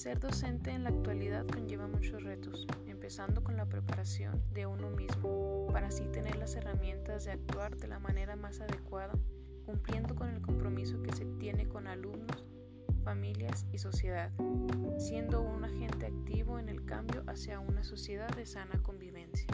Ser docente en la actualidad conlleva muchos retos, empezando con la preparación de uno mismo, para así tener las herramientas de actuar de la manera más adecuada, cumpliendo con el compromiso que se tiene con alumnos, familias y sociedad, siendo un agente activo en el cambio hacia una sociedad de sana convivencia.